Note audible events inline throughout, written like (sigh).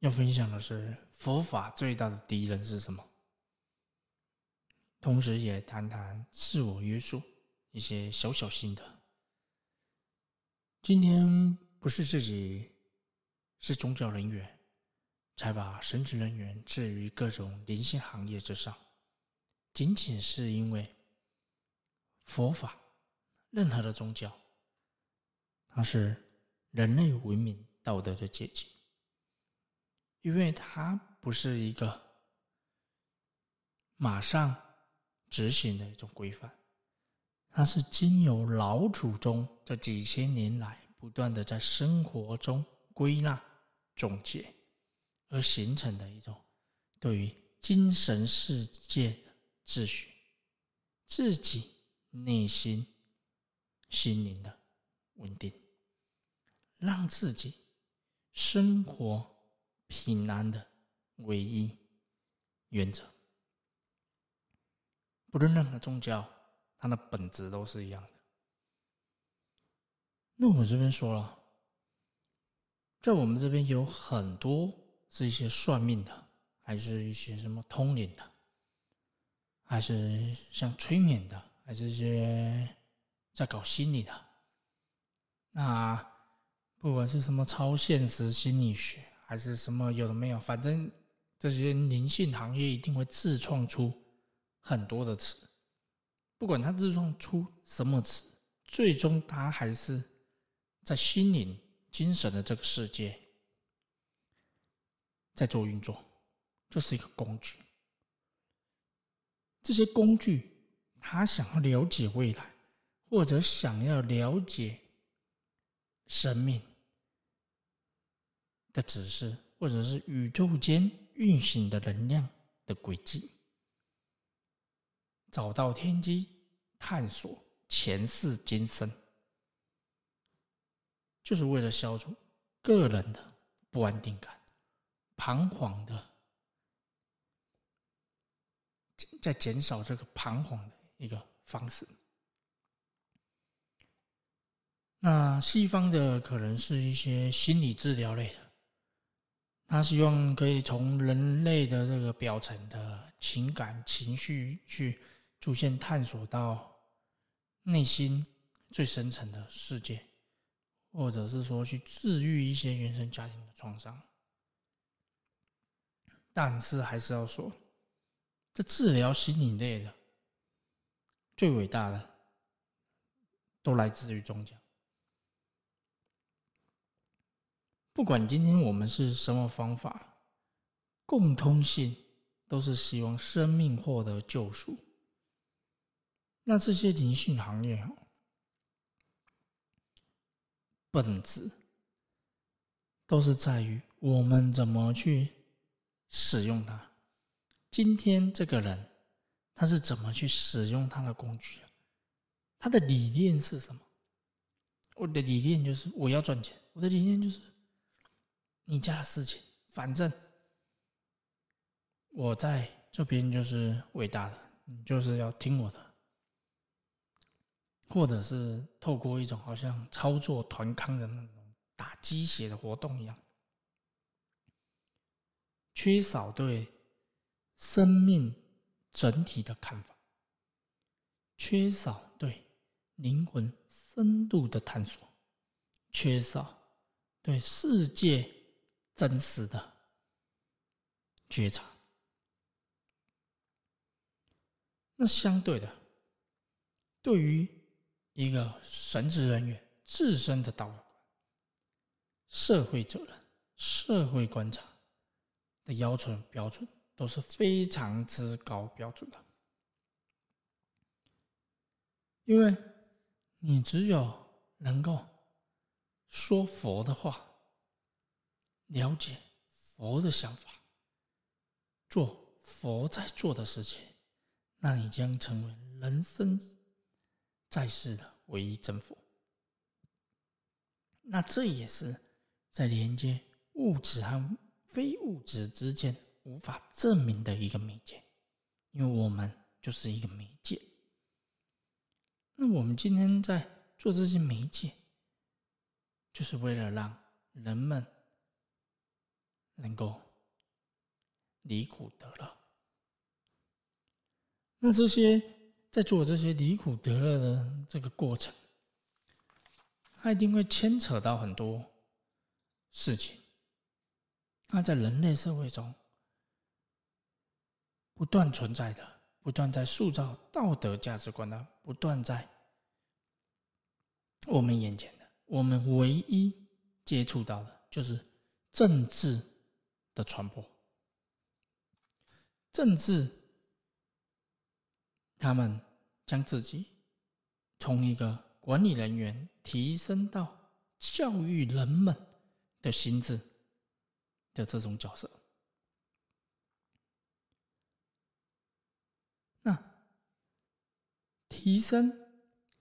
要分享的是佛法最大的敌人是什么？同时也谈谈自我约束一些小小心得。今天不是自己是宗教人员，才把神职人员置于各种灵性行业之上，仅仅是因为佛法，任何的宗教，它是人类文明道德的结晶。因为它不是一个马上执行的一种规范，它是经由老祖宗这几千年来不断的在生活中归纳总结而形成的一种对于精神世界的秩序、自己内心心灵的稳定，让自己生活。平安的唯一原则，不论任何宗教，它的本质都是一样的。那我这边说了，在我们这边有很多是一些算命的，还是一些什么通灵的，还是像催眠的，还是一些在搞心理的。那不管是什么超现实心理学。还是什么有的没有，反正这些灵性行业一定会自创出很多的词，不管他自创出什么词，最终他还是在心灵、精神的这个世界在做运作，就是一个工具。这些工具，他想要了解未来，或者想要了解生命。的指示，或者是宇宙间运行的能量的轨迹，找到天机，探索前世今生，就是为了消除个人的不安定感、彷徨的，在减少这个彷徨的一个方式。那西方的可能是一些心理治疗类的。他希望可以从人类的这个表层的情感情绪去逐渐探索到内心最深层的世界，或者是说去治愈一些原生家庭的创伤。但是还是要说，这治疗心理类的最伟大的，都来自于宗教。不管今天我们是什么方法，共通性都是希望生命获得救赎。那这些灵性行业，本质都是在于我们怎么去使用它。今天这个人他是怎么去使用他的工具？他的理念是什么？我的理念就是我要赚钱。我的理念就是。你家的事情，反正我在这边就是伟大的，你就是要听我的，或者是透过一种好像操作团康的那种打鸡血的活动一样，缺少对生命整体的看法，缺少对灵魂深度的探索，缺少对世界。真实的觉察。那相对的，对于一个神职人员自身的道德、社会责任、社会观察的要求标准，都是非常之高标准的。因为你只有能够说佛的话。了解佛的想法，做佛在做的事情，那你将成为人生在世的唯一真佛。那这也是在连接物质和非物质之间无法证明的一个媒介，因为我们就是一个媒介。那我们今天在做这些媒介，就是为了让人们。能够离苦得乐。那这些在做这些离苦得乐的这个过程，它一定会牵扯到很多事情。那在人类社会中不断存在的。不断在塑造道德价值观的，不断在我们眼前的，我们唯一接触到的就是政治的传播。政治，他们将自己从一个管理人员提升到教育人们的心智的这种角色。那提升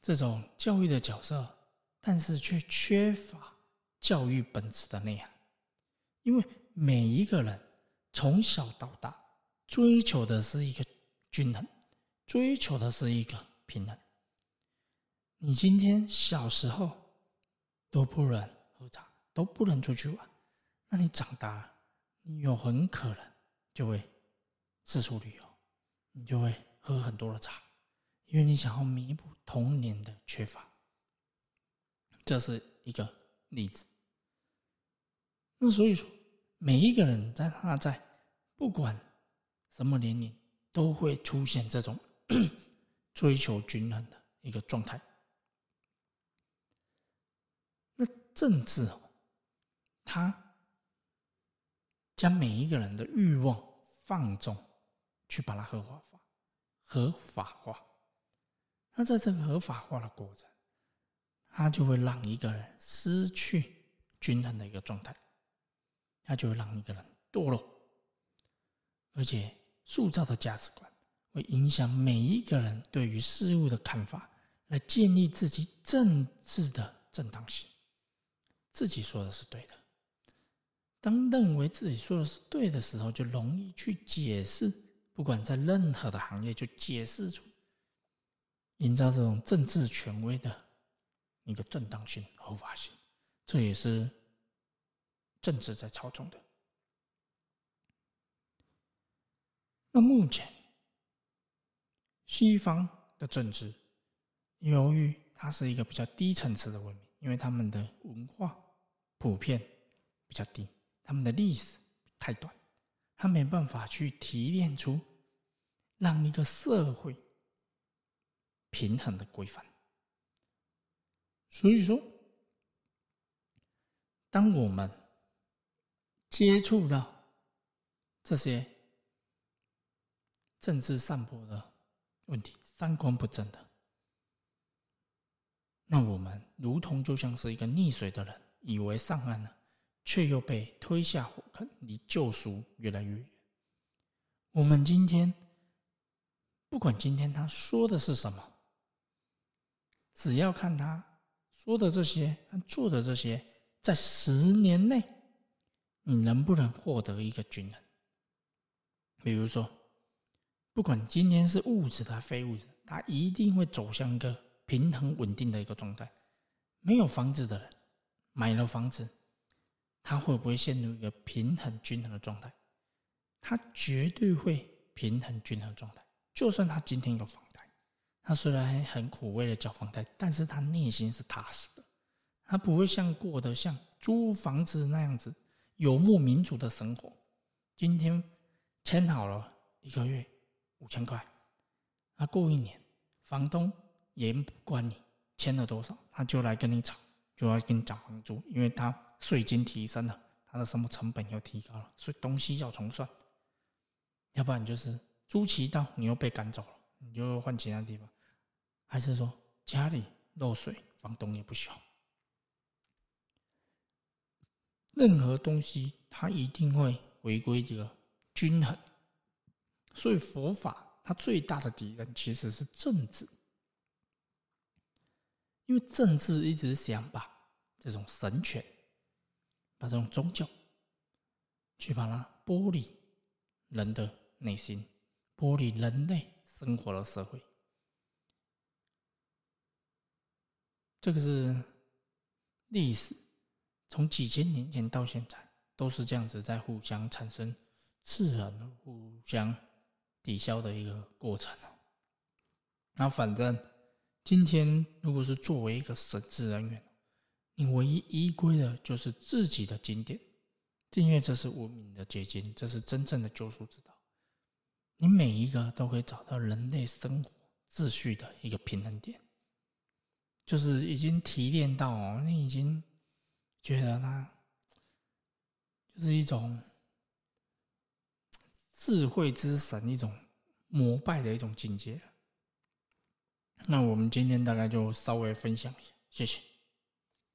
这种教育的角色，但是却缺乏教育本质的内涵。因为每一个人从小到大追求的是一个均衡，追求的是一个平衡。你今天小时候都不能喝茶，都不能出去玩，那你长大了，你有很可能就会四处旅游，你就会喝很多的茶。因为你想要弥补童年的缺乏，这是一个例子。那所以说，每一个人在他在不管什么年龄，都会出现这种 (coughs) 追求均衡的一个状态。那政治哦，他将每一个人的欲望放纵，去把它合法化，合法化。那在这个合法化的过程，它就会让一个人失去均衡的一个状态，它就会让一个人堕落，而且塑造的价值观会影响每一个人对于事物的看法，来建立自己政治的正当性。自己说的是对的，当认为自己说的是对的时候，就容易去解释，不管在任何的行业，就解释出。营造这种政治权威的一个正当性、合法性，这也是政治在操纵的。那目前西方的政治，由于它是一个比较低层次的文明，因为他们的文化普遍比较低，他们的历史太短，他没办法去提炼出让一个社会。平衡的规范，所以说，当我们接触到这些政治散播的问题、三观不正的，那我们如同就像是一个溺水的人，以为上岸了，却又被推下火坑，离救赎越来越远。我们今天，不管今天他说的是什么。只要看他说的这些，他做的这些，在十年内，你能不能获得一个均衡？比如说，不管今天是物质的还是非物质，他一定会走向一个平衡稳定的一个状态。没有房子的人买了房子，他会不会陷入一个平衡均衡的状态？他绝对会平衡均衡状态。就算他今天有房贷。他虽然很苦，为了交房贷，但是他内心是踏实的。他不会像过得像租房子那样子游牧民族的生活。今天签好了一个月五千块，那过一年，房东也不管你签了多少，他就来跟你吵，就要跟你涨房租，因为他税金提升了，他的什么成本又提高了，所以东西要重算。要不然就是租期到，你又被赶走了，你就换其他地方。还是说家里漏水，房东也不修。任何东西它一定会回归这个均衡，所以佛法它最大的敌人其实是政治，因为政治一直想把这种神权、把这种宗教去把它剥离人的内心，剥离人类生活的社会。这个是历史，从几千年前到现在，都是这样子在互相产生自然互相抵消的一个过程哦。那反正今天如果是作为一个神职人员，你唯一依归的就是自己的经典，因为这是文明的结晶，这是真正的救赎之道。你每一个都可以找到人类生活秩序的一个平衡点，就是已经提炼到哦，你已经觉得呢，就是一种智慧之神，一种膜拜的一种境界。那我们今天大概就稍微分享一下，谢谢。